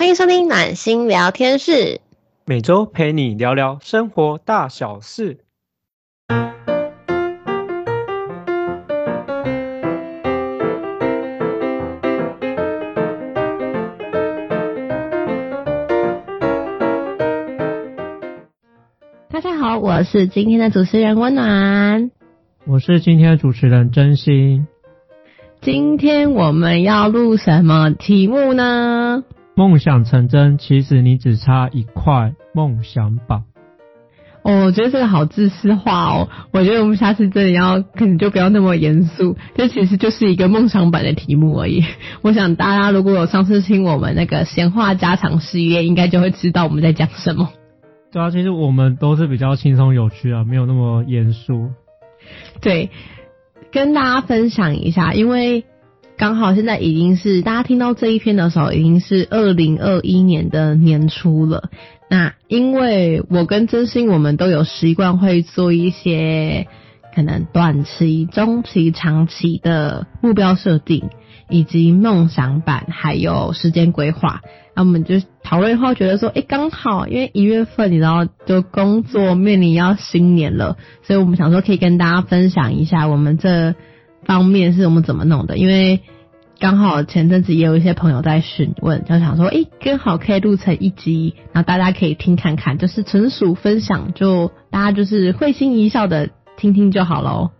欢迎收听暖心聊天室，每周陪你聊聊生活大小事。大家好，我是今天的主持人温暖。我是今天的主持人真心。今天我们要录什么题目呢？梦想成真，其实你只差一块梦想板。哦，我觉得这个好自私化哦。我觉得我们下次真的要，可能就不要那么严肃，这其实就是一个梦想版的题目而已。我想大家如果有上次听我们那个闲话家常事业，应该就会知道我们在讲什么。对啊，其实我们都是比较轻松有趣啊，没有那么严肃。对，跟大家分享一下，因为。刚好现在已经是大家听到这一篇的时候，已经是二零二一年的年初了。那因为我跟真心，我们都有习惯会做一些可能短期、中期、长期的目标设定，以及梦想版，还有时间规划。那我们就讨论后觉得说，哎，刚好因为一月份，你知道，就工作面临要新年了，所以我们想说可以跟大家分享一下我们这。方面是我们怎么弄的？因为刚好前阵子也有一些朋友在询问，就想说，哎，刚好可以录成一集，然后大家可以听看看，就是纯属分享，就大家就是会心一笑的听听就好喽。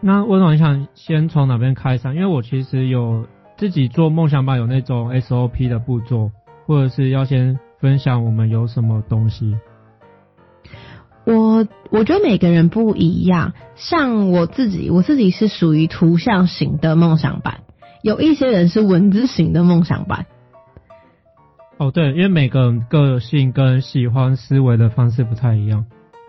那温暖想先从哪边开始？因为我其实有自己做梦想版有那种 SOP 的步骤，或者是要先分享我们有什么东西。我我觉得每个人不一样，像我自己，我自己是属于图像型的梦想版，有一些人是文字型的梦想版。哦，对，因为每个人个性跟喜欢思维的方式不太一样。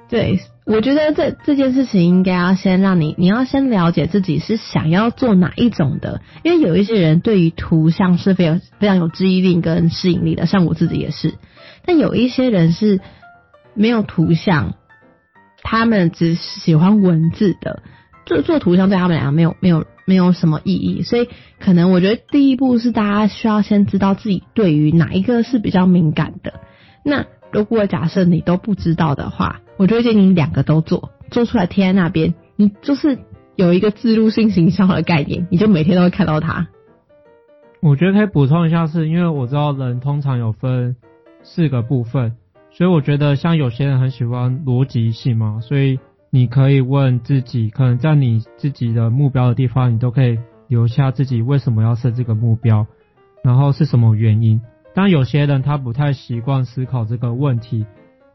对，我觉得这这件事情应该要先让你，你要先了解自己是想要做哪一种的，因为有一些人对于图像是非常非常有记忆力跟吸引力的，像我自己也是，但有一些人是没有图像。他们只喜欢文字的，做做图像对他们来讲没有没有没有什么意义，所以可能我觉得第一步是大家需要先知道自己对于哪一个是比较敏感的。那如果假设你都不知道的话，我就会建议你两个都做，做出来贴在那边，你就是有一个自入性形象的概念，你就每天都会看到它。我觉得可以补充一下，是因为我知道人通常有分四个部分。所以我觉得，像有些人很喜欢逻辑性嘛，所以你可以问自己，可能在你自己的目标的地方，你都可以留下自己为什么要设这个目标，然后是什么原因。当有些人他不太习惯思考这个问题，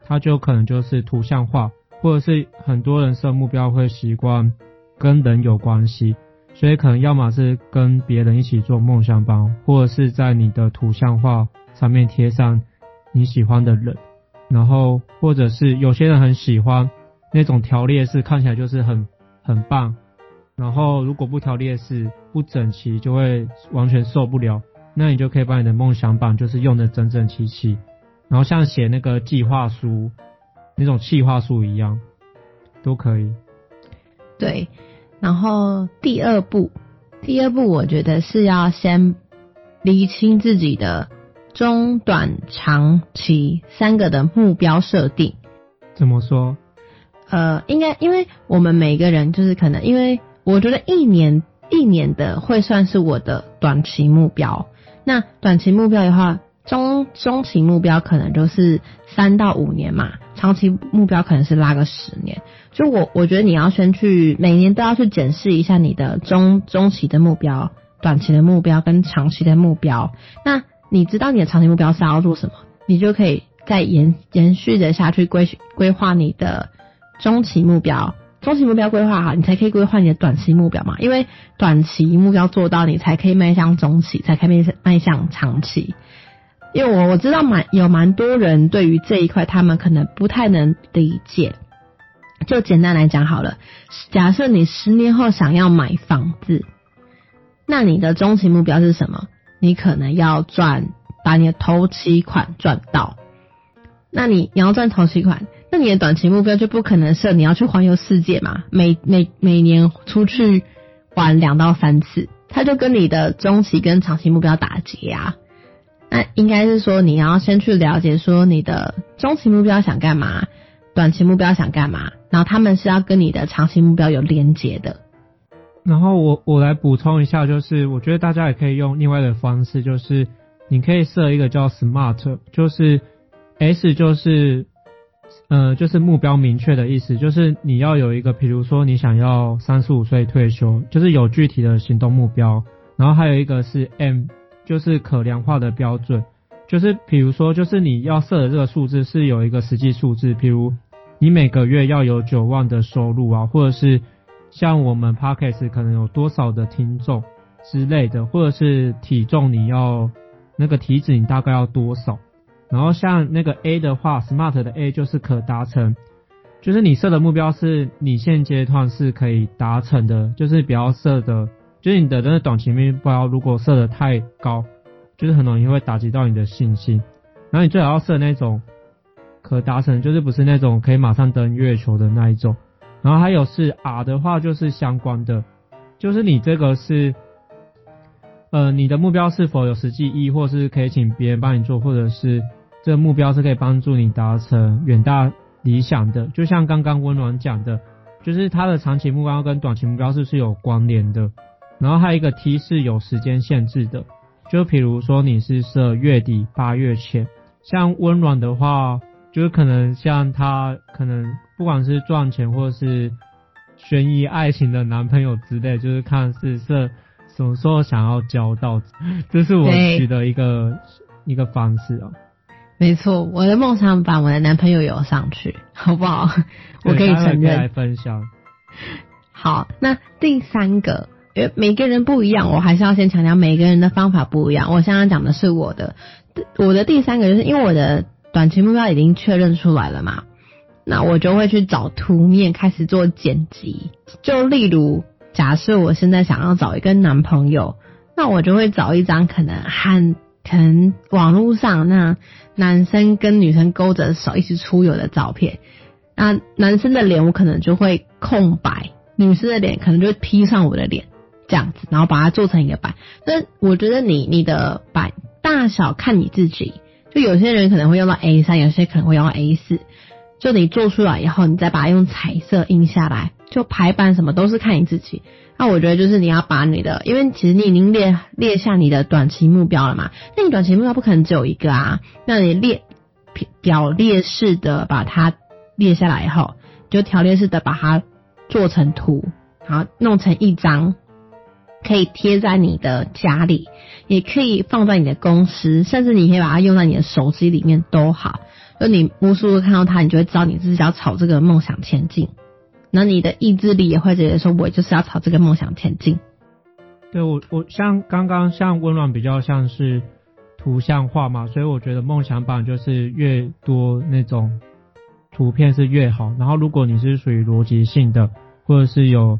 他就可能就是图像化，或者是很多人设目标会习惯跟人有关系，所以可能要么是跟别人一起做梦想榜，或者是在你的图像化上面贴上你喜欢的人。然后，或者是有些人很喜欢那种条列式，看起来就是很很棒。然后，如果不条列式、不整齐，就会完全受不了。那你就可以把你的梦想榜就是用的整整齐齐，然后像写那个计划书、那种计划书一样，都可以。对。然后第二步，第二步我觉得是要先厘清自己的。中短长期三个的目标设定，怎么说？呃，应该因为我们每个人就是可能，因为我觉得一年一年的会算是我的短期目标。那短期目标的话，中中期目标可能就是三到五年嘛，长期目标可能是拉个十年。就我我觉得你要先去每年都要去检视一下你的中中期的目标、短期的目标跟长期的目标。那你知道你的长期目标是要做什么，你就可以再延延续的下去规规划你的中期目标，中期目标规划好，你才可以规划你的短期目标嘛。因为短期目标做到，你才可以迈向中期，才可以迈向长期。因为我我知道蛮有蛮多人对于这一块，他们可能不太能理解。就简单来讲好了，假设你十年后想要买房子，那你的中期目标是什么？你可能要赚，把你的头期款赚到。那你你要赚头期款，那你的短期目标就不可能设你要去环游世界嘛？每每每年出去玩两到三次，它就跟你的中期跟长期目标打结啊。那应该是说你要先去了解说你的中期目标想干嘛，短期目标想干嘛，然后他们是要跟你的长期目标有连结的。然后我我来补充一下，就是我觉得大家也可以用另外的方式，就是你可以设一个叫 SMART，就是 S 就是呃就是目标明确的意思，就是你要有一个，比如说你想要三十五岁退休，就是有具体的行动目标。然后还有一个是 M，就是可量化的标准，就是比如说就是你要设的这个数字是有一个实际数字，比如你每个月要有九万的收入啊，或者是。像我们 podcast 可能有多少的听众之类的，或者是体重你要那个体脂你大概要多少？然后像那个 A 的话，SMART 的 A 就是可达成，就是你设的目标是你现阶段是可以达成的，就是不要设的，就是你的那个短期目标如果设的太高，就是很容易会打击到你的信心。然后你最好要设那种可达成，就是不是那种可以马上登月球的那一种。然后还有是 R 的话，就是相关的，就是你这个是，呃，你的目标是否有实际意义，或是可以请别人帮你做，或者是这个目标是可以帮助你达成远大理想的。就像刚刚温暖讲的，就是他的长期目标跟短期目标是是有关联的。然后还有一个 T 是有时间限制的，就比如说你是设月底八月前，像温暖的话。就是可能像他，可能不管是赚钱或是悬疑爱情的男朋友之类，就是看是设什么时候想要交到，这是我取的一个一个方式哦。没错，我的梦想版我的男朋友有上去，好不好？我可以承认。来分享。好，那第三个，因为每个人不一样，我还是要先强调每个人的方法不一样。我现在讲的是我的，我的第三个就是因为我的。短期目标已经确认出来了嘛？那我就会去找图面开始做剪辑。就例如，假设我现在想要找一个男朋友，那我就会找一张可能和可能网络上那男生跟女生勾着手一起出游的照片。那男生的脸我可能就会空白，女生的脸可能就会 P 上我的脸这样子，然后把它做成一个版。那我觉得你你的版大小看你自己。就有些人可能会用到 A 三，有些可能会用到 A 四。就你做出来以后，你再把它用彩色印下来，就排版什么都是看你自己。那我觉得就是你要把你的，因为其实你已经列列下你的短期目标了嘛。那你短期目标不可能只有一个啊，那你列表列式的把它列下来以后，就条列式的把它做成图，然后弄成一张。可以贴在你的家里，也可以放在你的公司，甚至你可以把它用在你的手机里面都好。就你无数次看到它，你就会知道你自己要朝这个梦想前进。那你的意志力也会觉得说，我就是要朝这个梦想前进。对我，我像刚刚像温暖比较像是图像化嘛，所以我觉得梦想版就是越多那种图片是越好。然后如果你是属于逻辑性的，或者是有。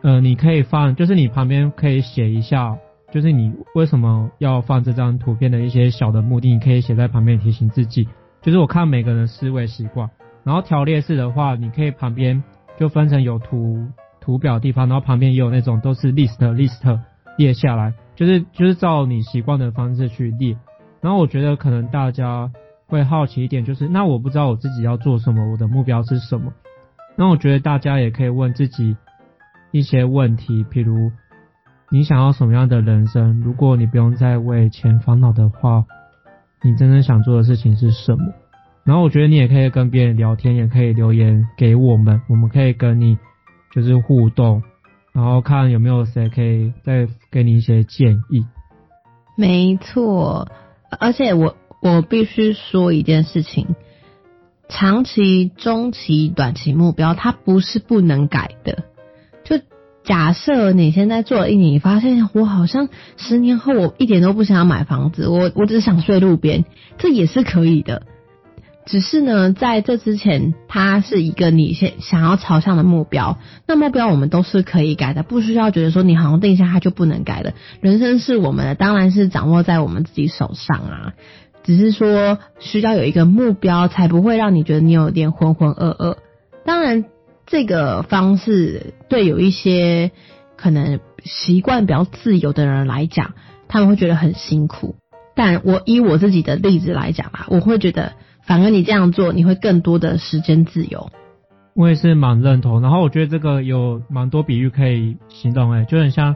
呃，你可以放，就是你旁边可以写一下，就是你为什么要放这张图片的一些小的目的，你可以写在旁边提醒自己。就是我看每个人思维习惯，然后条列式的话，你可以旁边就分成有图图表地方，然后旁边也有那种都是 list list 列下来，就是就是照你习惯的方式去列。然后我觉得可能大家会好奇一点，就是那我不知道我自己要做什么，我的目标是什么？那我觉得大家也可以问自己。一些问题，譬如你想要什么样的人生？如果你不用再为钱烦恼的话，你真正想做的事情是什么？然后我觉得你也可以跟别人聊天，也可以留言给我们，我们可以跟你就是互动，然后看有没有谁可以再给你一些建议。没错，而且我我必须说一件事情：长期、中期、短期目标，它不是不能改的。就假设你现在做了一年，你发现我好像十年后我一点都不想要买房子，我我只想睡路边，这也是可以的。只是呢，在这之前，它是一个你先想要朝向的目标。那目标我们都是可以改的，不需要觉得说你好像定下它就不能改的。人生是我们的，当然是掌握在我们自己手上啊。只是说需要有一个目标，才不会让你觉得你有点浑浑噩噩。当然。这个方式对有一些可能习惯比较自由的人来讲，他们会觉得很辛苦。但我以我自己的例子来讲啊，我会觉得，反而你这样做，你会更多的时间自由。我也是蛮认同，然后我觉得这个有蛮多比喻可以形容，哎，就很像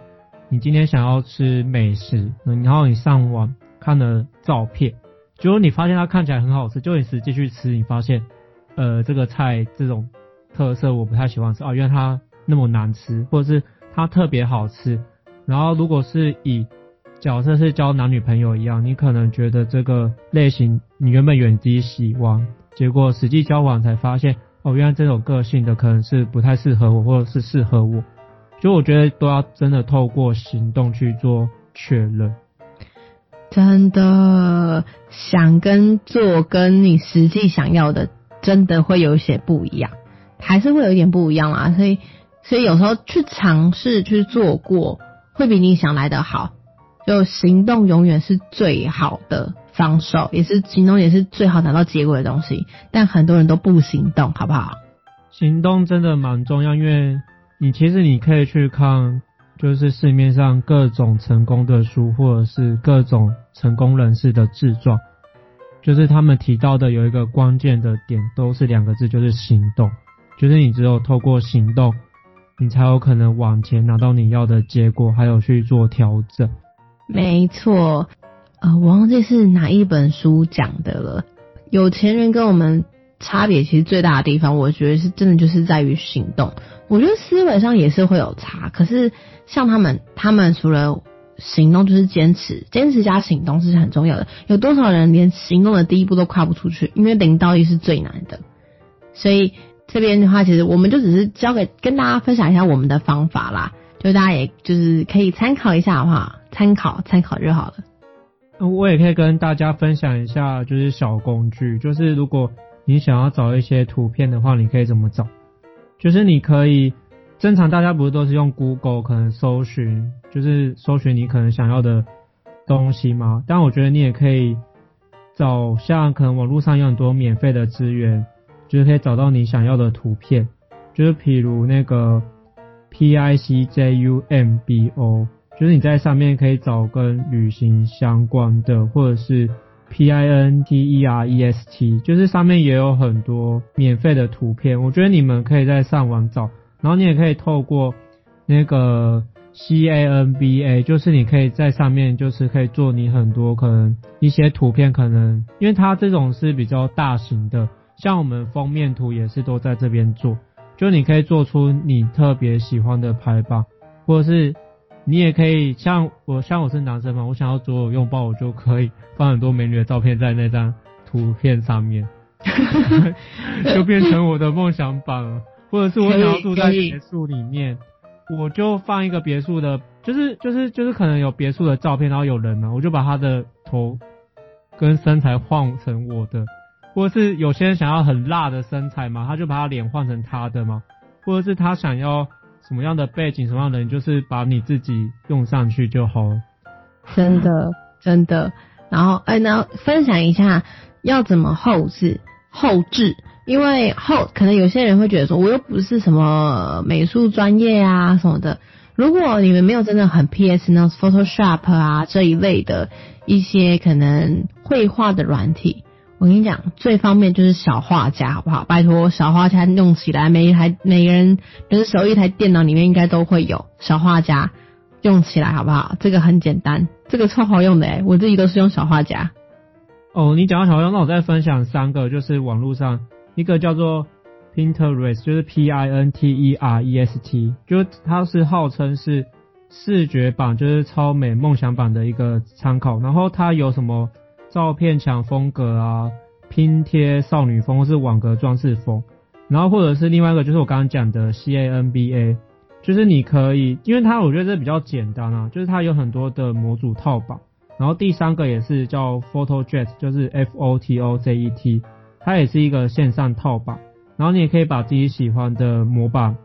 你今天想要吃美食，然后你上网看了照片，结果你发现它看起来很好吃，就你实际去吃，你发现，呃，这个菜这种特色我不太喜欢吃，哦，原来它那么难吃，或者是它特别好吃，然后如果是以角色是交男女朋友一样，你可能觉得这个类型你原本远低希望，结果实际交往才发现。哦，原来这种个性的可能是不太适合我，或者是适合我，就我觉得都要真的透过行动去做确认。真的想跟做跟你实际想要的，真的会有一些不一样，还是会有一点不一样啦。所以，所以有时候去尝试去做过，会比你想来的好。就行动永远是最好的。防守也是行动，也是最好拿到结果的东西，但很多人都不行动，好不好？行动真的蛮重要，因为你其实你可以去看，就是市面上各种成功的书，或者是各种成功人士的自传，就是他们提到的有一个关键的点，都是两个字，就是行动。就是你只有透过行动，你才有可能往前拿到你要的结果，还有去做调整。没错。呃，我忘记是哪一本书讲的了。有钱人跟我们差别其实最大的地方，我觉得是真的就是在于行动。我觉得思维上也是会有差，可是像他们，他们除了行动就是坚持，坚持加行动是很重要的。有多少人连行动的第一步都跨不出去？因为零到一是最难的。所以这边的话，其实我们就只是教给跟大家分享一下我们的方法啦，就大家也就是可以参考一下的话，参考参考就好了。我也可以跟大家分享一下，就是小工具，就是如果你想要找一些图片的话，你可以怎么找？就是你可以正常大家不是都是用 Google 可能搜寻，就是搜寻你可能想要的东西吗？但我觉得你也可以找像可能网络上有很多免费的资源，就是可以找到你想要的图片，就是譬如那个 P I C J U M B O。就是你在上面可以找跟旅行相关的，或者是 P I N T E R E S T，就是上面也有很多免费的图片。我觉得你们可以在上网找，然后你也可以透过那个 C A N B A，就是你可以在上面就是可以做你很多可能一些图片，可能因为它这种是比较大型的，像我们封面图也是都在这边做，就你可以做出你特别喜欢的排版，或者是。你也可以像我，像我是男生嘛，我想要左右拥抱，我就可以放很多美女的照片在那张图片上面，就变成我的梦想版了。或者是我想要住在别墅里面，我就放一个别墅的，就是就是就是可能有别墅的照片，然后有人嘛，我就把他的头跟身材换成我的。或者是有些人想要很辣的身材嘛，他就把他脸换成他的嘛，或者是他想要。什么样的背景，什么样的人，就是把你自己用上去就好。真的，真的。然后，哎，那分享一下要怎么后置后置，因为后可能有些人会觉得说，我又不是什么美术专业啊什么的。如果你们没有真的很 PS 那 Photoshop 啊这一类的一些可能绘画的软体。我跟你讲，最方便就是小画家，好不好？拜托，小画家用起来，每一台每个人人手一台电脑里面应该都会有小画家，用起来好不好？这个很简单，这个超好用的诶我自己都是用小画家。哦，你讲到小画家，那我再分享三个，就是网络上一个叫做 Pinterest，就是 P I N T E R E S T，就是它是号称是视觉版，就是超美梦想版的一个参考。然后它有什么？照片墙风格啊，拼贴少女风或是网格装饰风，然后或者是另外一个就是我刚刚讲的 C A N B A，就是你可以，因为它我觉得这比较简单啊，就是它有很多的模组套版，然后第三个也是叫 Photo Jet，就是 F O T O J E T，它也是一个线上套版，然后你也可以把自己喜欢的模板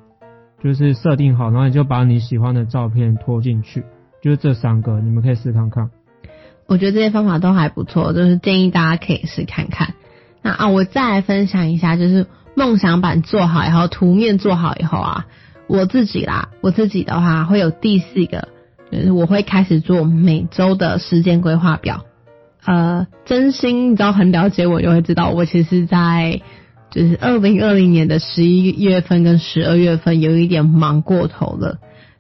就是设定好，然后你就把你喜欢的照片拖进去，就是这三个，你们可以试看看。我觉得这些方法都还不错，就是建议大家可以试看看。那啊，我再来分享一下，就是梦想版做好以后，图面做好以后啊，我自己啦，我自己的话会有第四个，就是我会开始做每周的时间规划表。呃，真心你知道很了解我，就会知道我其实，在就是二零二零年的十一月份跟十二月份有一点忙过头了。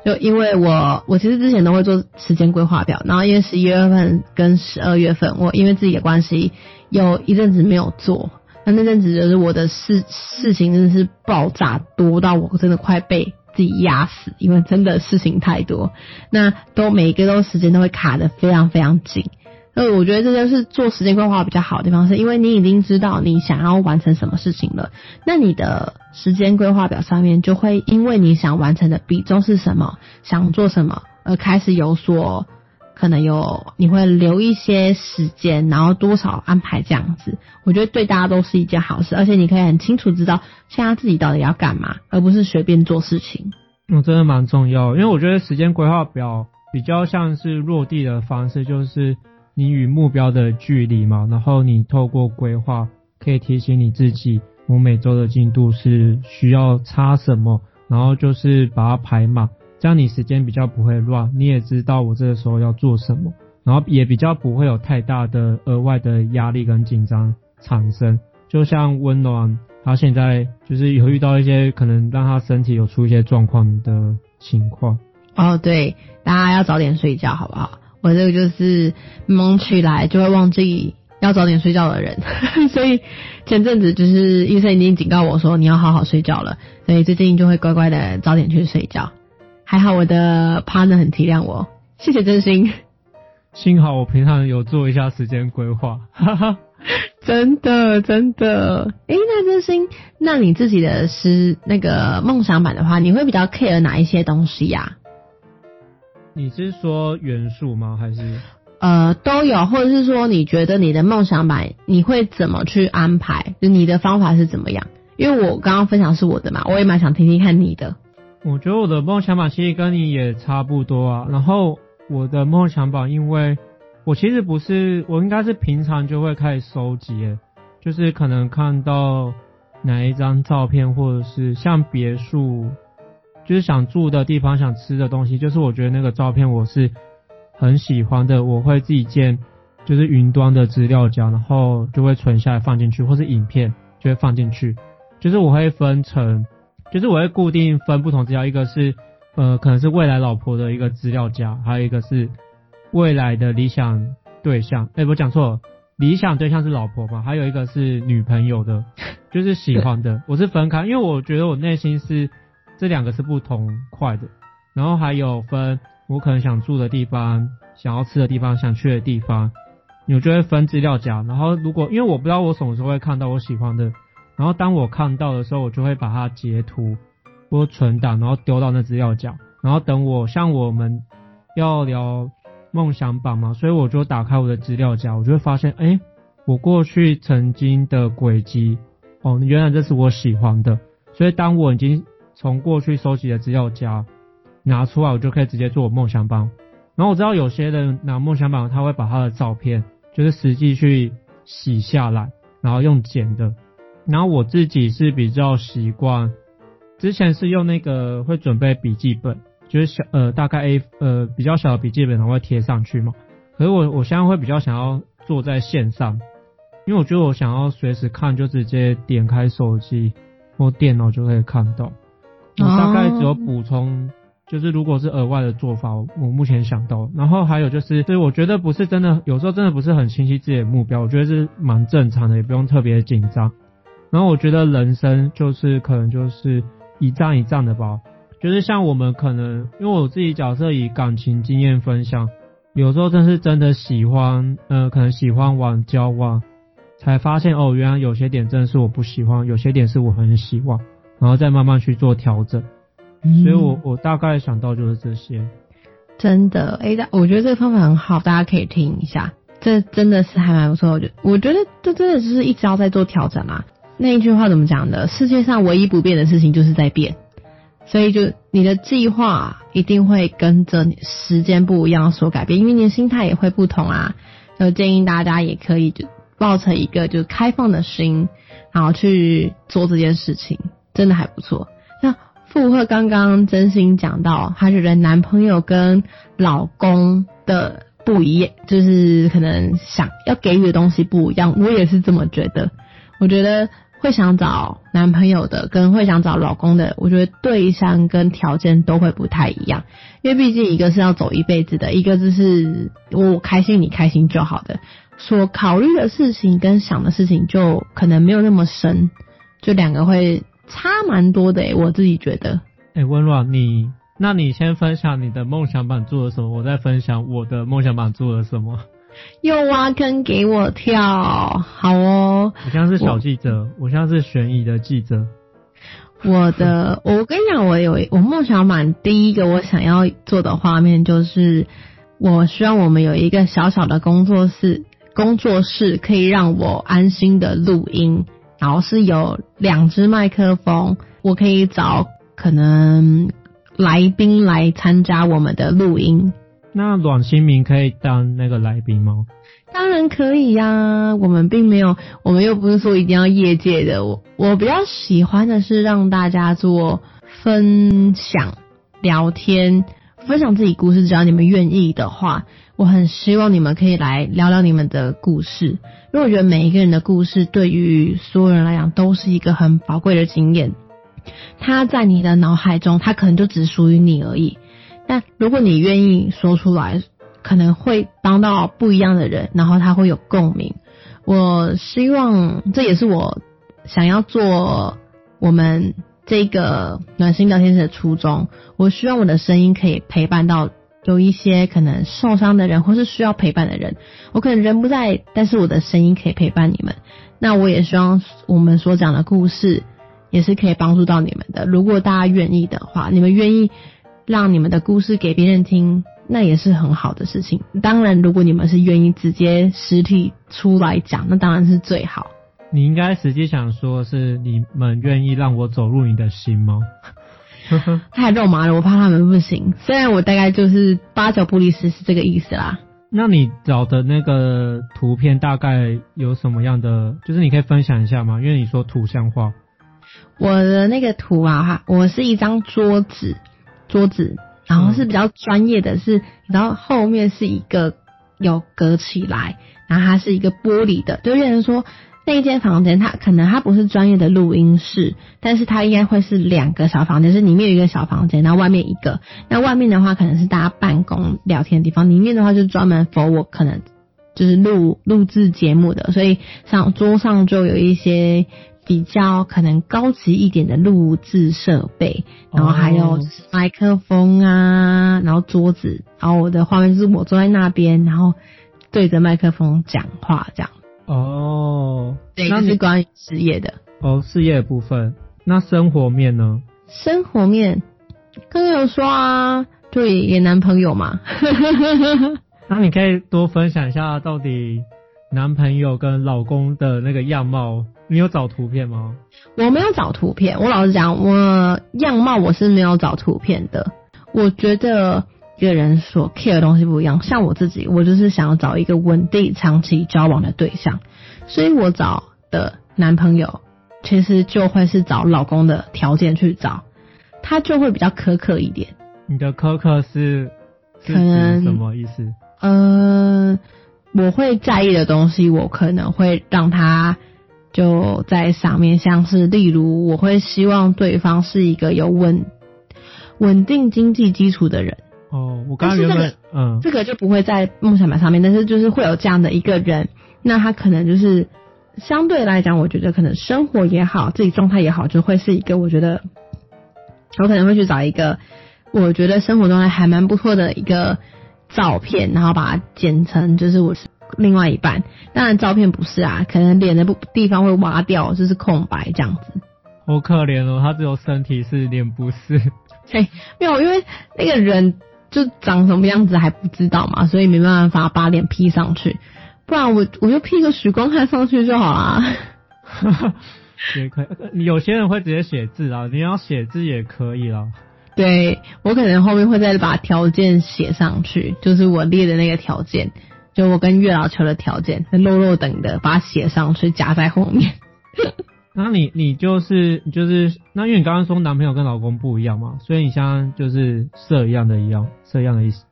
就因为我我其实之前都会做时间规划表，然后因为十一月份跟十二月份，我因为自己的关系有一阵子没有做，那那阵子就是我的事事情真的是爆炸多到我真的快被自己压死，因为真的事情太多，那都每一个都时间都会卡的非常非常紧。呃，我觉得这就是做时间规划比较好的地方，是因为你已经知道你想要完成什么事情了，那你的时间规划表上面就会因为你想完成的比重是什么，想做什么，而开始有所可能有你会留一些时间，然后多少安排这样子，我觉得对大家都是一件好事，而且你可以很清楚知道现在自己到底要干嘛，而不是随便做事情。嗯，真的蛮重要，因为我觉得时间规划表比较像是落地的方式，就是。你与目标的距离嘛，然后你透过规划可以提醒你自己，我每周的进度是需要差什么，然后就是把它排满，这样你时间比较不会乱，你也知道我这个时候要做什么，然后也比较不会有太大的额外的压力跟紧张产生。就像温暖，他现在就是有遇到一些可能让他身体有出一些状况的情况。哦，对，大家要早点睡觉，好不好？我这个就是忙起来就会忘记要早点睡觉的人，所以前阵子就是医生已经警告我说你要好好睡觉了，所以最近就会乖乖的早点去睡觉。还好我的 partner 很体谅我，谢谢真心。幸好我平常有做一下时间规划，哈哈，真的真的。诶，那真心，那你自己的诗那个梦想版的话，你会比较 care 哪一些东西呀？你是说元素吗？还是呃都有，或者是说你觉得你的梦想版你会怎么去安排？就你的方法是怎么样？因为我刚刚分享是我的嘛，我也蛮想听听看你的。我觉得我的梦想版其实跟你也差不多啊。然后我的梦想版，因为我其实不是，我应该是平常就会开始收集，就是可能看到哪一张照片，或者是像别墅。就是想住的地方，想吃的东西，就是我觉得那个照片我是很喜欢的，我会自己建，就是云端的资料夹，然后就会存下来放进去，或是影片就会放进去，就是我会分成，就是我会固定分不同资料，一个是呃可能是未来老婆的一个资料夹，还有一个是未来的理想对象，哎我讲错了，理想对象是老婆吧，还有一个是女朋友的，就是喜欢的，我是分开，因为我觉得我内心是。这两个是不同块的，然后还有分我可能想住的地方、想要吃的地方、想去的地方，你就会分资料夹。然后如果因为我不知道我什么时候会看到我喜欢的，然后当我看到的时候，我就会把它截图或存档，然后丢到那资料夹。然后等我像我们要聊梦想版嘛，所以我就打开我的资料夹，我就会发现，哎，我过去曾经的轨迹，哦，原来这是我喜欢的。所以当我已经从过去收集的资料夹拿出来，我就可以直接做我梦想榜。然后我知道有些人拿梦想榜，他会把他的照片就是实际去洗下来，然后用剪的。然后我自己是比较习惯，之前是用那个会准备笔记本，就是小呃大概 A 呃比较小的笔记本，然后会贴上去嘛。可是我我现在会比较想要做在线上，因为我觉得我想要随时看，就直接点开手机或电脑就可以看到。我大概只有补充，就是如果是额外的做法，我目前想到。然后还有就是，所以我觉得不是真的，有时候真的不是很清晰自己的目标，我觉得是蛮正常的，也不用特别紧张。然后我觉得人生就是可能就是一站一站的吧，就是像我们可能，因为我自己角色以感情经验分享，有时候真是真的喜欢，呃，可能喜欢往交往，才发现哦，原来有些点真的是我不喜欢，有些点是我很喜欢。然后再慢慢去做调整，所以我我大概想到就是这些。真的，哎，我觉得这个方法很好，大家可以听一下。这真的是还蛮不错，我觉我觉得这真的就是一直要在做调整啊。那一句话怎么讲的？世界上唯一不变的事情就是在变，所以就你的计划一定会跟着你时间不一样所改变，因为你的心态也会不同啊。就建议大家也可以就抱成一个就开放的心，然后去做这件事情。真的还不错。那附和刚刚真心讲到，她觉得男朋友跟老公的不一样，就是可能想要给予的东西不一样。我也是这么觉得。我觉得会想找男朋友的，跟会想找老公的，我觉得对象跟条件都会不太一样。因为毕竟一个是要走一辈子的，一个就是我开心你开心就好的。所考虑的事情跟想的事情就可能没有那么深，就两个会差蛮多的诶，我自己觉得。哎，温暖你。那你先分享你的梦想版做了什么，我再分享我的梦想版做了什么。又挖坑给我跳，好哦。我现在是小记者，我现在是悬疑的记者。我的，我跟你讲，我有我梦想版第一个我想要做的画面就是，我希望我们有一个小小的工作室，工作室可以让我安心的录音，然后是有两只麦克风，我可以找可能。来宾来参加我们的录音，那阮新明可以当那个来宾吗？当然可以呀，我们并没有，我们又不是说一定要业界的。我我比较喜欢的是让大家做分享、聊天，分享自己故事。只要你们愿意的话，我很希望你们可以来聊聊你们的故事，因为我觉得每一个人的故事对于所有人来讲都是一个很宝贵的经验。他在你的脑海中，他可能就只属于你而已。但如果你愿意说出来，可能会帮到不一样的人，然后他会有共鸣。我希望这也是我想要做我们这个暖心聊天室的初衷。我希望我的声音可以陪伴到有一些可能受伤的人，或是需要陪伴的人。我可能人不在，但是我的声音可以陪伴你们。那我也希望我们所讲的故事。也是可以帮助到你们的。如果大家愿意的话，你们愿意让你们的故事给别人听，那也是很好的事情。当然，如果你们是愿意直接实体出来讲，那当然是最好。你应该实际想说是你们愿意让我走入你的心吗？太肉麻了，我怕他们不行。虽然我大概就是八九不离十是这个意思啦。那你找的那个图片大概有什么样的？就是你可以分享一下吗？因为你说图像化。我的那个图啊，哈，我是一张桌子，桌子，然后是比较专业的，是，然后后面是一个有隔起来，然后它是一个玻璃的，就变成说那一间房间，它可能它不是专业的录音室，但是它应该会是两个小房间，是里面有一个小房间，然后外面一个，那外面的话可能是大家办公聊天的地方，里面的话就专门 for 我可能就是录录制节目的，所以上桌上就有一些。比较可能高级一点的录制设备，然后还有麦克风啊，然后桌子，然后我的画面是我坐在那边，然后对着麦克风讲话这样。哦，对，这是关于事业的。哦，事业部分，那生活面呢？生活面，刚刚有说啊，就也男朋友嘛。那你可以多分享一下，到底男朋友跟老公的那个样貌。你有找图片吗？我没有找图片。我老实讲，我样貌我是没有找图片的。我觉得一个人所 care 的东西不一样。像我自己，我就是想要找一个稳定、长期交往的对象，所以我找的男朋友其实就会是找老公的条件去找，他就会比较苛刻一点。你的苛刻是可能什么意思？呃，我会在意的东西，我可能会让他。就在上面，像是例如，我会希望对方是一个有稳稳定经济基础的人。哦，我刚刚原本嗯，这个就不会在梦想版上面，但是就是会有这样的一个人，那他可能就是相对来讲，我觉得可能生活也好，自己状态也好，就会是一个我觉得我可能会去找一个我觉得生活状态还蛮不错的一个照片，然后把它剪成就是我是。另外一半，当然照片不是啊，可能脸的不地方会挖掉，就是空白这样子。好可怜哦，他只有身体是，脸不是。嘿，没有，因为那个人就长什么样子还不知道嘛，所以没办法把脸 P 上去。不然我我就 P 个许光汉上去就好啦。也可以，有些人会直接写字啊，你要写字也可以啦。对我可能后面会再把条件写上去，就是我列的那个条件。就我跟月老求的条件，那肉肉等的，把它写上去夹在后面。那你你就是就是那因为你刚刚说男朋友跟老公不一样嘛，所以你像就是色一样的一样色一样的意思。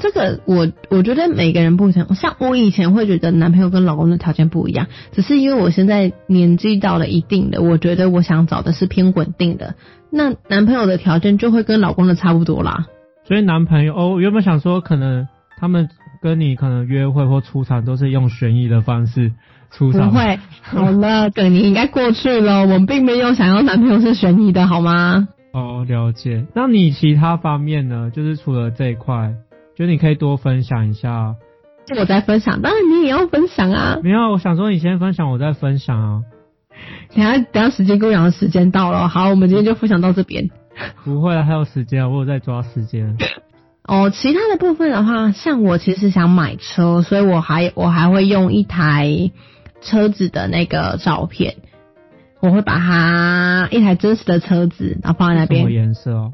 这个我我觉得每个人不同，像我以前会觉得男朋友跟老公的条件不一样，只是因为我现在年纪到了一定的，我觉得我想找的是偏稳定的，那男朋友的条件就会跟老公的差不多啦。所以男朋友哦，原本想说可能他们跟你可能约会或出场都是用悬疑的方式出场，不会，好了，等你应该过去了，我们并没有想要男朋友是悬疑的好吗？哦，了解。那你其他方面呢？就是除了这一块。就你可以多分享一下，我在分享，当然你也要分享啊。没有，我想说你先分享，我再分享啊。等下等下时间跟我讲的时间到了，好，我们今天就分享到这边。不会，还有时间，我有在抓时间。哦，其他的部分的话，像我其实想买车，所以我还我还会用一台车子的那个照片，我会把它一台真实的车子，然后放在那边。什么颜色哦？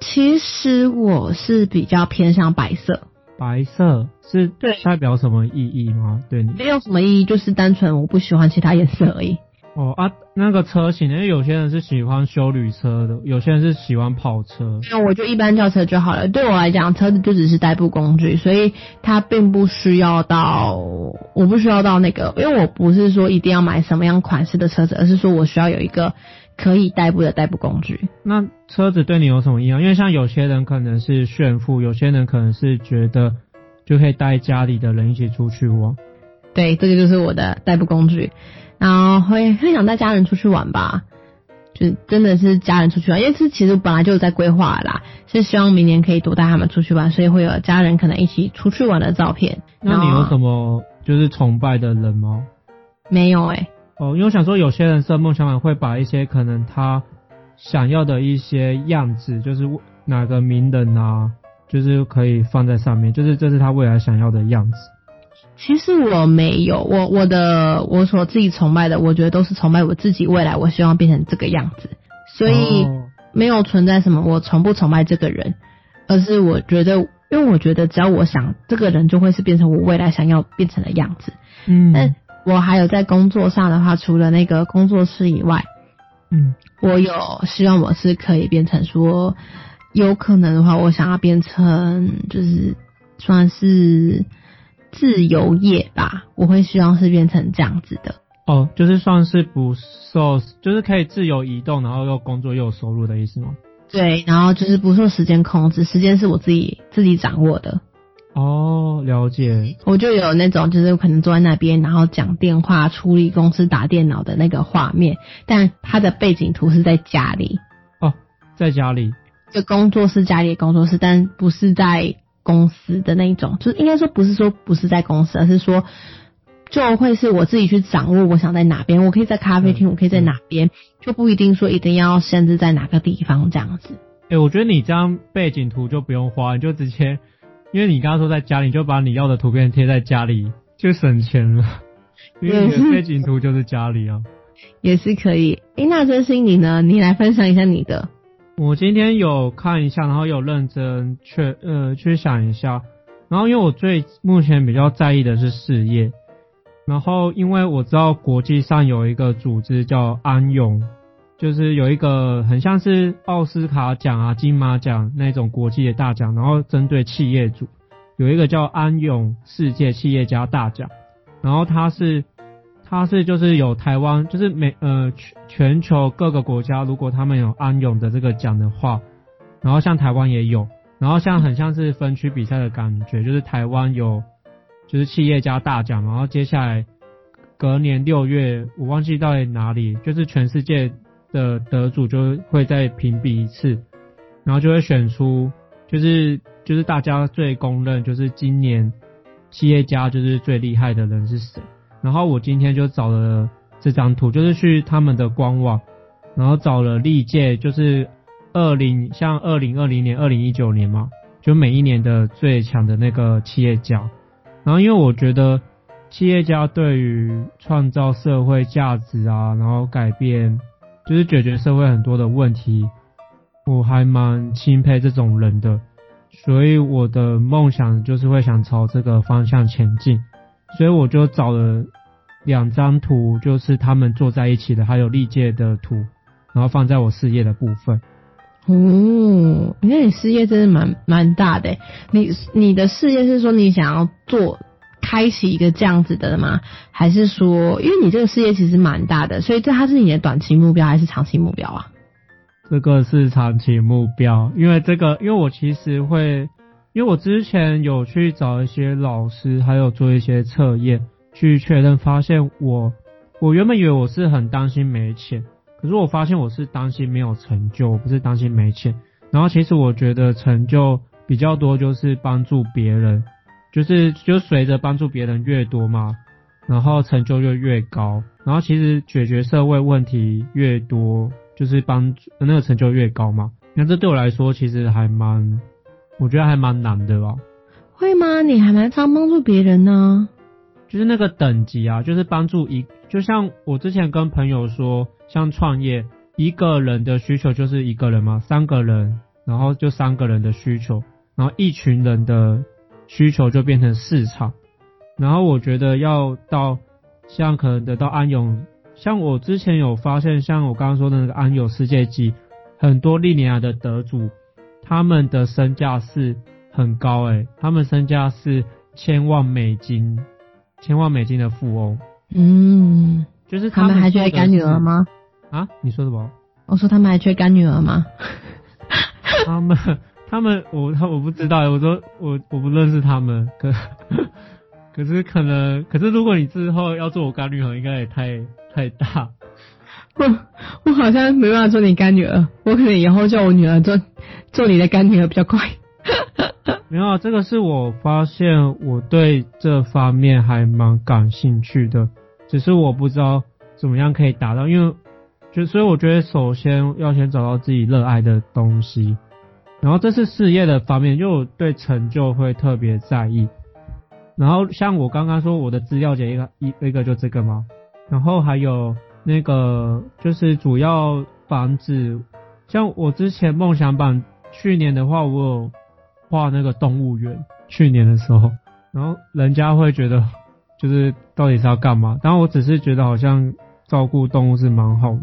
其实我是比较偏向白色，白色是对代表什么意义吗？对你没有什么意义，就是单纯我不喜欢其他颜色而已。哦啊，那个车型，因为有些人是喜欢修旅车的，有些人是喜欢跑车。那我就一般轿车就好了。对我来讲，车子就只是代步工具，所以它并不需要到，我不需要到那个，因为我不是说一定要买什么样款式的车子，而是说我需要有一个。可以代步的代步工具。那车子对你有什么影响？因为像有些人可能是炫富，有些人可能是觉得就可以带家里的人一起出去玩。对，这个就是我的代步工具。然后会会想带家人出去玩吧，就真的是家人出去玩，因为这其实本来就在规划啦，是希望明年可以多带他们出去玩，所以会有家人可能一起出去玩的照片。那你有什么就是崇拜的人吗？没有哎。哦，因为我想说，有些人设梦想版会把一些可能他想要的一些样子，就是哪个名人啊，就是可以放在上面，就是这是他未来想要的样子。其实我没有，我我的我所自己崇拜的，我觉得都是崇拜我自己未来，我希望变成这个样子，所以没有存在什么我崇不崇拜这个人，而是我觉得，因为我觉得只要我想，这个人就会是变成我未来想要变成的样子。嗯，但。我还有在工作上的话，除了那个工作室以外，嗯，我有希望我是可以变成说，有可能的话，我想要变成就是算是自由业吧，我会希望是变成这样子的。哦，就是算是不受，就是可以自由移动，然后又工作又有收入的意思吗？对，然后就是不受时间控制，时间是我自己自己掌握的。哦，了解。我就有那种，就是可能坐在那边，然后讲电话、处理公司打电脑的那个画面，但他的背景图是在家里。哦，在家里。就工作室家里的工作室，但不是在公司的那一种，就是应该说不是说不是在公司，而是说就会是我自己去掌握，我想在哪边，我可以在咖啡厅，我可以在哪边，就不一定说一定要限制在哪个地方这样子。哎，我觉得你这张背景图就不用花，你就直接。因为你刚刚说在家里，就把你要的图片贴在家里，就省钱了。因为你的背景图就是家里啊，也是可以。诶，那真心你呢？你来分享一下你的。我今天有看一下，然后有认真去呃去想一下，然后因为我最目前比较在意的是事业，然后因为我知道国际上有一个组织叫安永。就是有一个很像是奥斯卡奖啊、金马奖那种国际的大奖，然后针对企业主有一个叫安永世界企业家大奖，然后它是它是就是有台湾就是每呃全全球各个国家如果他们有安永的这个奖的话，然后像台湾也有，然后像很像是分区比赛的感觉，就是台湾有就是企业家大奖，然后接下来隔年六月我忘记到底哪里，就是全世界。的得主就会再评比一次，然后就会选出就是就是大家最公认就是今年企业家就是最厉害的人是谁。然后我今天就找了这张图，就是去他们的官网，然后找了历届就是二零像二零二零年、二零一九年嘛，就每一年的最强的那个企业家。然后因为我觉得企业家对于创造社会价值啊，然后改变。就是解决社会很多的问题，我还蛮钦佩这种人的，所以我的梦想就是会想朝这个方向前进，所以我就找了两张图，就是他们坐在一起的，还有历届的图，然后放在我事业的部分。哦，你看你事业真的蛮蛮大的。你你的事业是说你想要做开启一个这样子的吗？还是说，因为你这个事业其实蛮大的，所以这它是你的短期目标还是长期目标啊？这个是长期目标，因为这个，因为我其实会，因为我之前有去找一些老师，还有做一些测验，去确认，发现我，我原本以为我是很担心没钱。可是我发现我是担心没有成就，不是担心没钱。然后其实我觉得成就比较多，就是帮助别人，就是就随着帮助别人越多嘛，然后成就就越高。然后其实解决社会问题越多，就是帮助那个成就越高嘛。那这对我来说其实还蛮，我觉得还蛮难的吧？会吗？你还蛮常帮助别人呢？就是那个等级啊，就是帮助一，就像我之前跟朋友说。像创业，一个人的需求就是一个人嘛，三个人，然后就三个人的需求，然后一群人的需求就变成市场。然后我觉得要到像可能得到安永，像我之前有发现，像我刚刚说的那个安永世界级，很多历年来的得主，他们的身价是很高诶，他们身价是千万美金，千万美金的富翁。嗯。就是他们还缺干女儿吗？啊，你说什么？我说他们还缺干女儿吗？他们，他们，我他我不知道，我说我我不认识他们，可可是可能，可是如果你之后要做我干女儿，应该也太太大。我我好像没办法做你干女儿，我可能以后叫我女儿做做你的干女儿比较快。没有，这个是我发现我对这方面还蛮感兴趣的。只是我不知道怎么样可以达到，因为就所以我觉得首先要先找到自己热爱的东西，然后这是事业的方面，就我对成就会特别在意。然后像我刚刚说我的资料节一个一一个就这个嘛，然后还有那个就是主要房子，像我之前梦想版去年的话，我有画那个动物园，去年的时候，然后人家会觉得。就是到底是要干嘛？但我只是觉得好像照顾动物是蛮好的。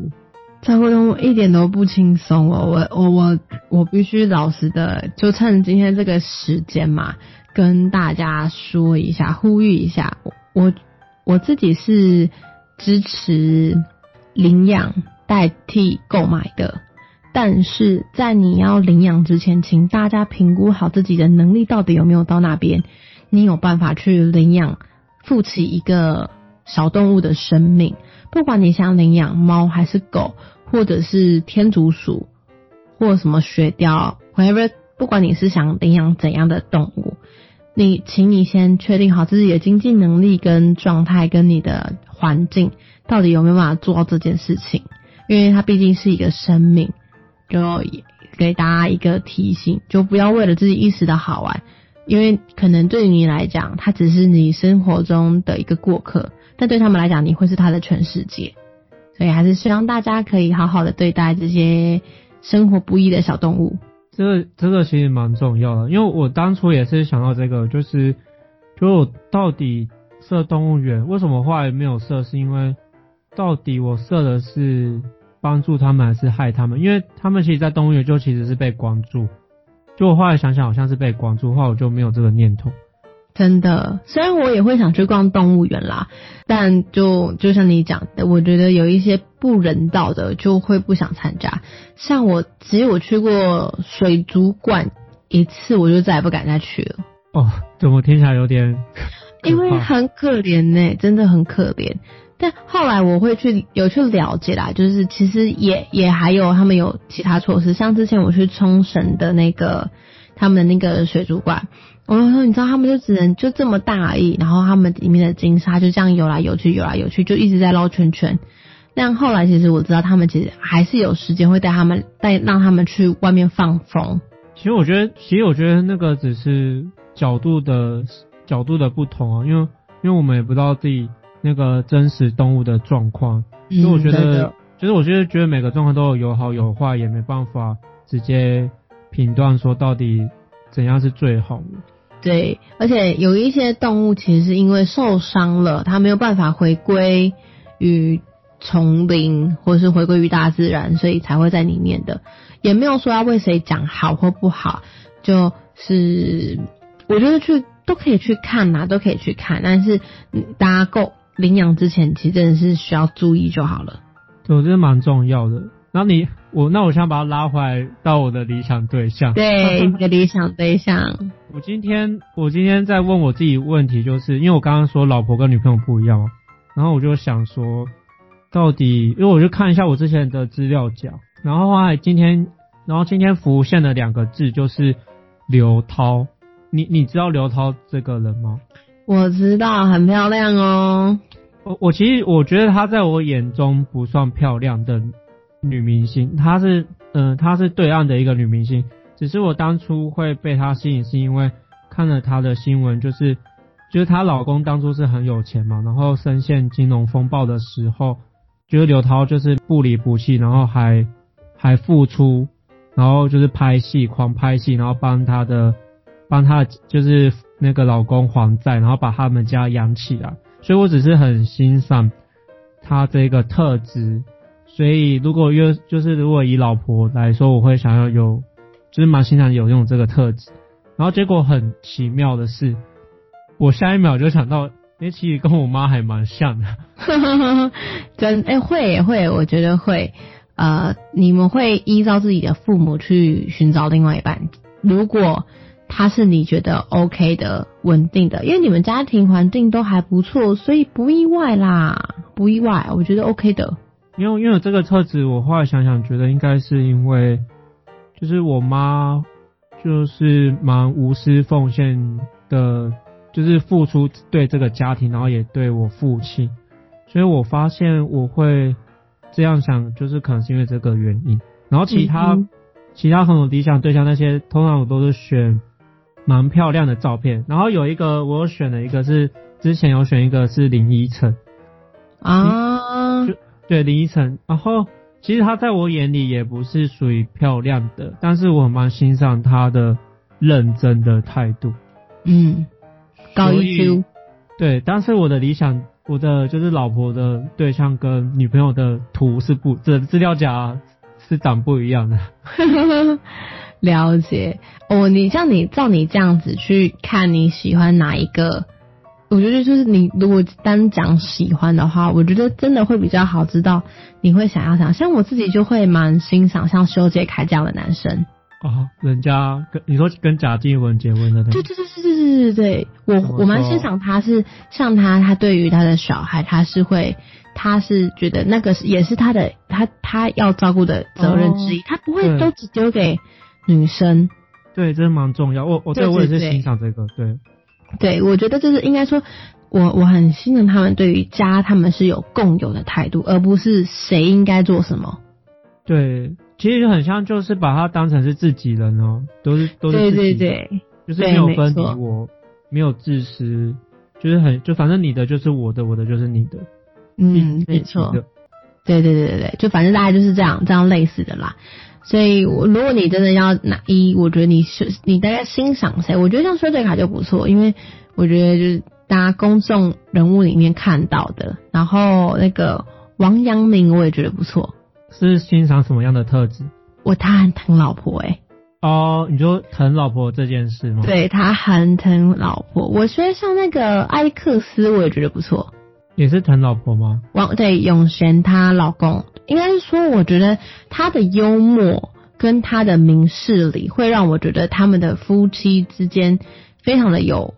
照顾动物一点都不轻松哦！我我我我必须老实的，就趁今天这个时间嘛，跟大家说一下，呼吁一下，我我自己是支持领养代替购买的，但是在你要领养之前，请大家评估好自己的能力到底有没有到那边，你有办法去领养。负起一个小动物的生命，不管你想领养猫还是狗，或者是天竺鼠，或什么雪貂，whatever，不管你是想领养怎样的动物，你，请你先确定好自己的经济能力跟状态，跟你的环境到底有没有办法做到这件事情，因为它毕竟是一个生命，就给大家一个提醒，就不要为了自己一时的好玩。因为可能对你来讲，它只是你生活中的一个过客，但对他们来讲，你会是他的全世界。所以还是希望大家可以好好的对待这些生活不易的小动物。这个这个其实蛮重要的，因为我当初也是想到这个，就是就到底设动物园，为什么后来没有设？是因为到底我设的是帮助他们还是害他们？因为他们其实，在动物园就其实是被关注。就我后来想想，好像是被关注，后来我就没有这个念头。真的，虽然我也会想去逛动物园啦，但就就像你讲的，我觉得有一些不人道的，就会不想参加。像我，只有我去过水族馆一次，我就再也不敢再去了。哦，怎么听起来有点？因为很可怜呢，真的很可怜。但后来我会去有去了解啦，就是其实也也还有他们有其他措施，像之前我去冲绳的那个他们的那个水族馆，我说你知道他们就只能就这么大而已，然后他们里面的金鲨就这样游来游去游来游去，就一直在绕圈圈。但后来其实我知道他们其实还是有时间会带他们带让他们去外面放风。其实我觉得，其实我觉得那个只是角度的角度的不同啊，因为因为我们也不知道自己。那个真实动物的状况，所以我觉得，就是我觉得觉得每个状况都有有好有坏，也没办法直接评断说到底怎样是最好的。对，而且有一些动物其实是因为受伤了，它没有办法回归与丛林或是回归于大自然，所以才会在里面的，也没有说要为谁讲好或不好，就是我觉得去都可以去看呐，都可以去看，但是大家够领养之前，其实真的是需要注意就好了。对，我觉得蛮重要的。然后你我那我想把它拉回来到我的理想对象，对，你的理想对象。我今天我今天在问我自己问题，就是因为我刚刚说老婆跟女朋友不一样，然后我就想说，到底因为我就看一下我之前的资料讲，然后后来今天然后今天浮现的两个字就是刘涛，你你知道刘涛这个人吗？我知道，很漂亮哦。我我其实我觉得她在我眼中不算漂亮的女明星，她是嗯她是对岸的一个女明星。只是我当初会被她吸引，是因为看了她的新闻，就是就是她老公当初是很有钱嘛，然后深陷金融风暴的时候，觉得刘涛就是不离不弃，然后还还付出，然后就是拍戏狂拍戏，然后帮她的帮她就是那个老公还债，然后把他们家养起来，所以我只是很欣赏她这个特质，所以如果约就是如果以老婆来说，我会想要有。就是蛮欣赏有用这个特质，然后结果很奇妙的是，我下一秒就想到，哎，其实跟我妈还蛮像的。真哎会会，我觉得会。呃，你们会依照自己的父母去寻找另外一半，如果他是你觉得 OK 的、稳定的，因为你们家庭环境都还不错，所以不意外啦，不意外，我觉得 OK 的。因为因为这个特质，我后来想想，觉得应该是因为。就是我妈，就是蛮无私奉献的，就是付出对这个家庭，然后也对我父亲，所以我发现我会这样想，就是可能是因为这个原因。然后其他其他很多理想对象那些，通常我都是选蛮漂亮的照片。然后有一个我选了一个是之前有选一个是林依晨啊，对林依晨，然后。其实她在我眼里也不是属于漂亮的，但是我蛮欣赏她的认真的态度。嗯，高一 Q。对，但是我的理想，我的就是老婆的对象跟女朋友的图是不，这资料夹是长不一样的。了解哦，你像你照你这样子去看，你喜欢哪一个？我觉得就是你如果单讲喜欢的话，我觉得真的会比较好知道你会想要想。像我自己就会蛮欣赏像修杰楷这样的男生。哦，人家跟你说跟贾静雯结婚的。对对对对对对对我我蛮欣赏他是像他，他对于他的小孩，他是会，他是觉得那个是也是他的他他要照顾的责任之一，他不会都只丢给女生。对，这蛮重要。我我对我也是欣赏这个，对。对，我觉得就是应该说，我我很信任他们对于家，他们是有共有的态度，而不是谁应该做什么。对，其实很像就是把他当成是自己人哦，都是都是对对对，就是没有分你我，没有自私，就是很就反正你的就是我的，我的就是你的。嗯，没错。对对对对对，就反正大概就是这样这样类似的啦。所以，我如果你真的要拿一，我觉得你是你大概欣赏谁？我觉得像薛瑞卡就不错，因为我觉得就是大家公众人物里面看到的。然后那个王阳明，我也觉得不错。是欣赏什么样的特质？我他很疼老婆哎。哦，你说疼老婆这件事吗？对他很疼老婆。我觉得像那个艾克斯，我也觉得不错。也是疼老婆吗？王对永贤她老公。应该是说，我觉得他的幽默跟他的明事理，会让我觉得他们的夫妻之间非常的有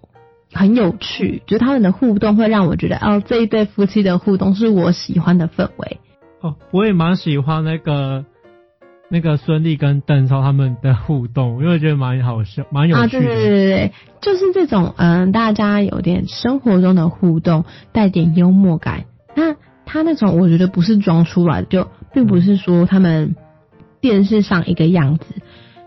很有趣，就他们的互动会让我觉得，哦，这一对夫妻的互动是我喜欢的氛围。哦，我也蛮喜欢那个那个孙俪跟邓超他们的互动，因为觉得蛮好笑，蛮有趣的。对对对对，就是这种嗯，大家有点生活中的互动，带点幽默感。那。他那种我觉得不是装出来的，就并不是说他们电视上一个样子，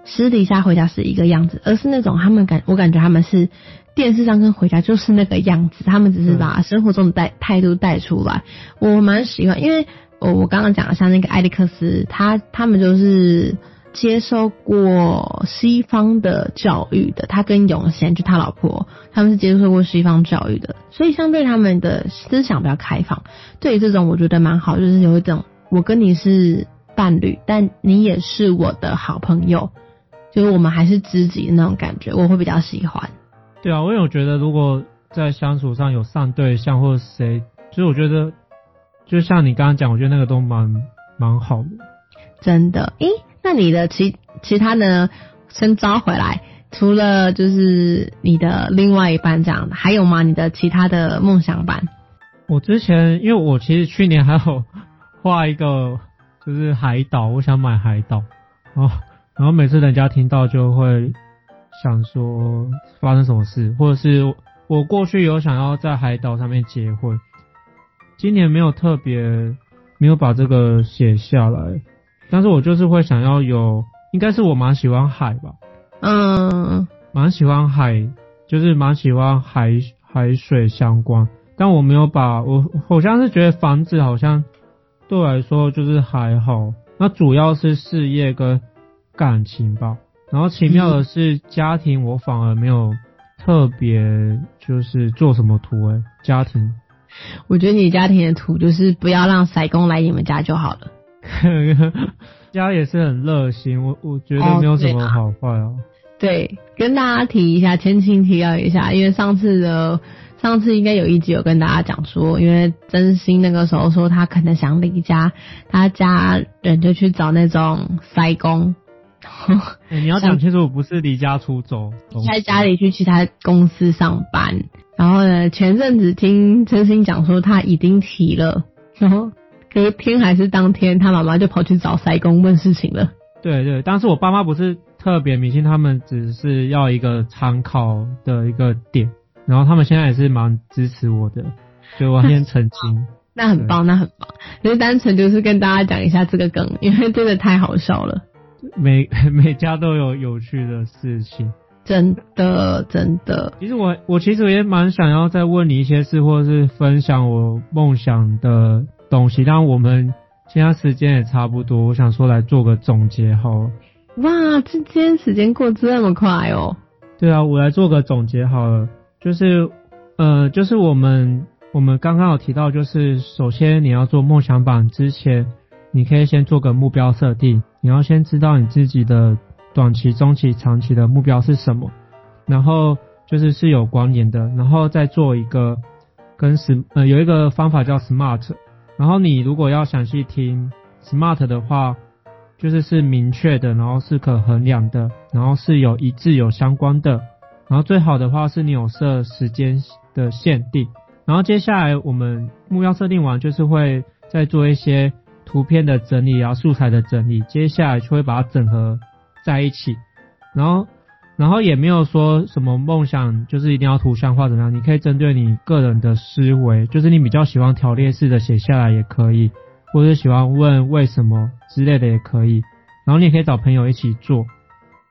私底下回家是一个样子，而是那种他们感我感觉他们是电视上跟回家就是那个样子，他们只是把生活中的带态度带出来。我蛮喜欢，因为我我刚刚讲的像那个艾利克斯，他他们就是接受过西方的教育的，他跟永贤就他老婆，他们是接受过西方教育的，所以相对他们的思想比较开放。对于这种，我觉得蛮好，就是有一种我跟你是伴侣，但你也是我的好朋友，就是我们还是知己的那种感觉，我会比较喜欢。对啊，我有觉得如果在相处上有上对象或者谁，就是我觉得，就像你刚刚讲，我觉得那个都蛮蛮好的。真的，诶，那你的其其他的先招回来，除了就是你的另外一半这样的，还有吗？你的其他的梦想版？我之前因为我其实去年还有画一个就是海岛，我想买海岛哦，然后每次人家听到就会想说发生什么事，或者是我过去有想要在海岛上面结婚，今年没有特别没有把这个写下来。但是我就是会想要有，应该是我蛮喜欢海吧，嗯，蛮喜欢海，就是蛮喜欢海海水相关。但我没有把我，好像是觉得房子好像对我来说就是还好，那主要是事业跟感情吧。然后奇妙的是家庭，我反而没有特别就是做什么图诶，家庭。我觉得你家庭的图就是不要让塞工来你们家就好了。家也是很热心，我我觉得没有什么好坏哦。对，跟大家提一下，前情提要一下，因为上次的上次应该有一集有跟大家讲说，因为真心那个时候说他可能想离家，他家人就去找那种塞工。你要讲清楚，我不是离家出走，在家里去其他公司上班。然后呢，前阵子听真心讲说他已经提了，然后。隔天还是当天，他妈妈就跑去找塞公问事情了。对对，当时我爸妈不是特别迷信，他们只是要一个参考的一个点，然后他们现在也是蛮支持我的，所以我先澄清。那很棒，那很棒。就单纯就是跟大家讲一下这个梗，因为真的太好笑了。每 每家都有有趣的事情，真的真的。其实我我其实也蛮想要再问你一些事，或者是分享我梦想的。东西，但我们现在时间也差不多，我想说来做个总结好。哇，今天时间过这么快哦。对啊，我来做个总结好了，就是呃，就是我们我们刚刚有提到，就是首先你要做梦想版之前，你可以先做个目标设定，你要先知道你自己的短期、中期、长期的目标是什么，然后就是是有关联的，然后再做一个跟 S 呃有一个方法叫 SMART。然后你如果要详细听 SMART 的话，就是是明确的，然后是可衡量的，然后是有一致有相关的，然后最好的话是你有设时间的限定。然后接下来我们目标设定完，就是会再做一些图片的整理啊，素材的整理，接下来就会把它整合在一起，然后。然后也没有说什么梦想就是一定要图像化怎么样，你可以针对你个人的思维，就是你比较喜欢条列式的写下来也可以，或者喜欢问为什么之类的也可以。然后你也可以找朋友一起做，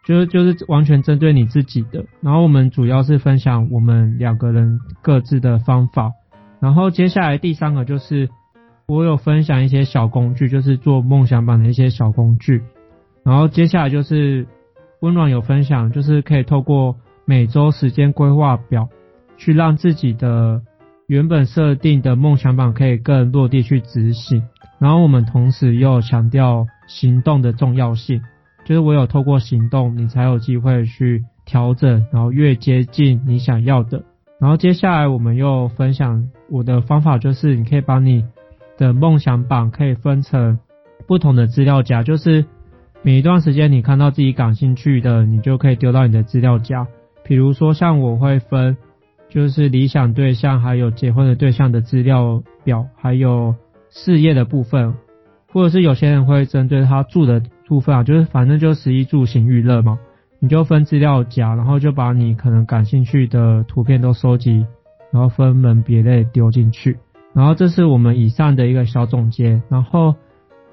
就是就是完全针对你自己的。然后我们主要是分享我们两个人各自的方法。然后接下来第三个就是我有分享一些小工具，就是做梦想版的一些小工具。然后接下来就是。温暖有分享，就是可以透过每周时间规划表，去让自己的原本设定的梦想版可以更落地去执行。然后我们同时又强调行动的重要性，就是我有透过行动，你才有机会去调整，然后越接近你想要的。然后接下来我们又分享我的方法，就是你可以把你的梦想版可以分成不同的资料夹，就是。每一段时间，你看到自己感兴趣的，你就可以丢到你的资料夹。比如说，像我会分，就是理想对象，还有结婚的对象的资料表，还有事业的部分，或者是有些人会针对他住的部分啊，就是反正就十一住行娱乐嘛，你就分资料夹，然后就把你可能感兴趣的图片都收集，然后分门别类丢进去。然后这是我们以上的一个小总结，然后。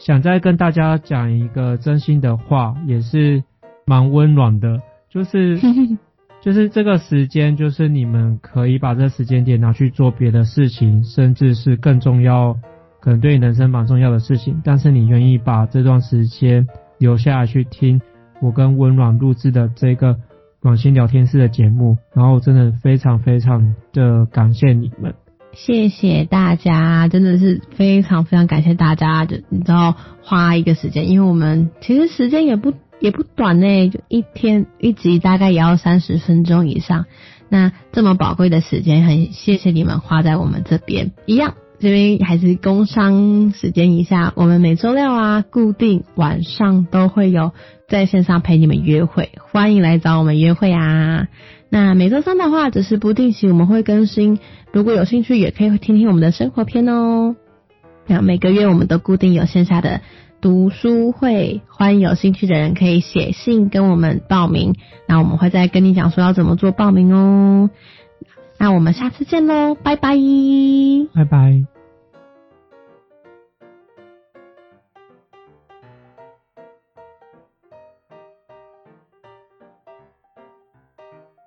想再跟大家讲一个真心的话，也是蛮温暖的，就是 就是这个时间，就是你们可以把这时间点拿去做别的事情，甚至是更重要，可能对你人生蛮重要的事情。但是你愿意把这段时间留下来去听我跟温暖录制的这个暖心聊天室的节目，然后真的非常非常的感谢你们。谢谢大家，真的是非常非常感谢大家，就你知道花一个时间，因为我们其实时间也不也不短呢，就一天一集大概也要三十分钟以上。那这么宝贵的时间，很谢谢你们花在我们这边。一样，这边还是工商时间一下，我们每周六啊，固定晚上都会有在线上陪你们约会，欢迎来找我们约会啊。那每周三的话，只是不定期我们会更新，如果有兴趣也可以听听我们的生活篇哦。那每个月我们都固定有线下的读书会，欢迎有兴趣的人可以写信跟我们报名，那我们会再跟你讲说要怎么做报名哦。那我们下次见喽，拜拜。拜拜。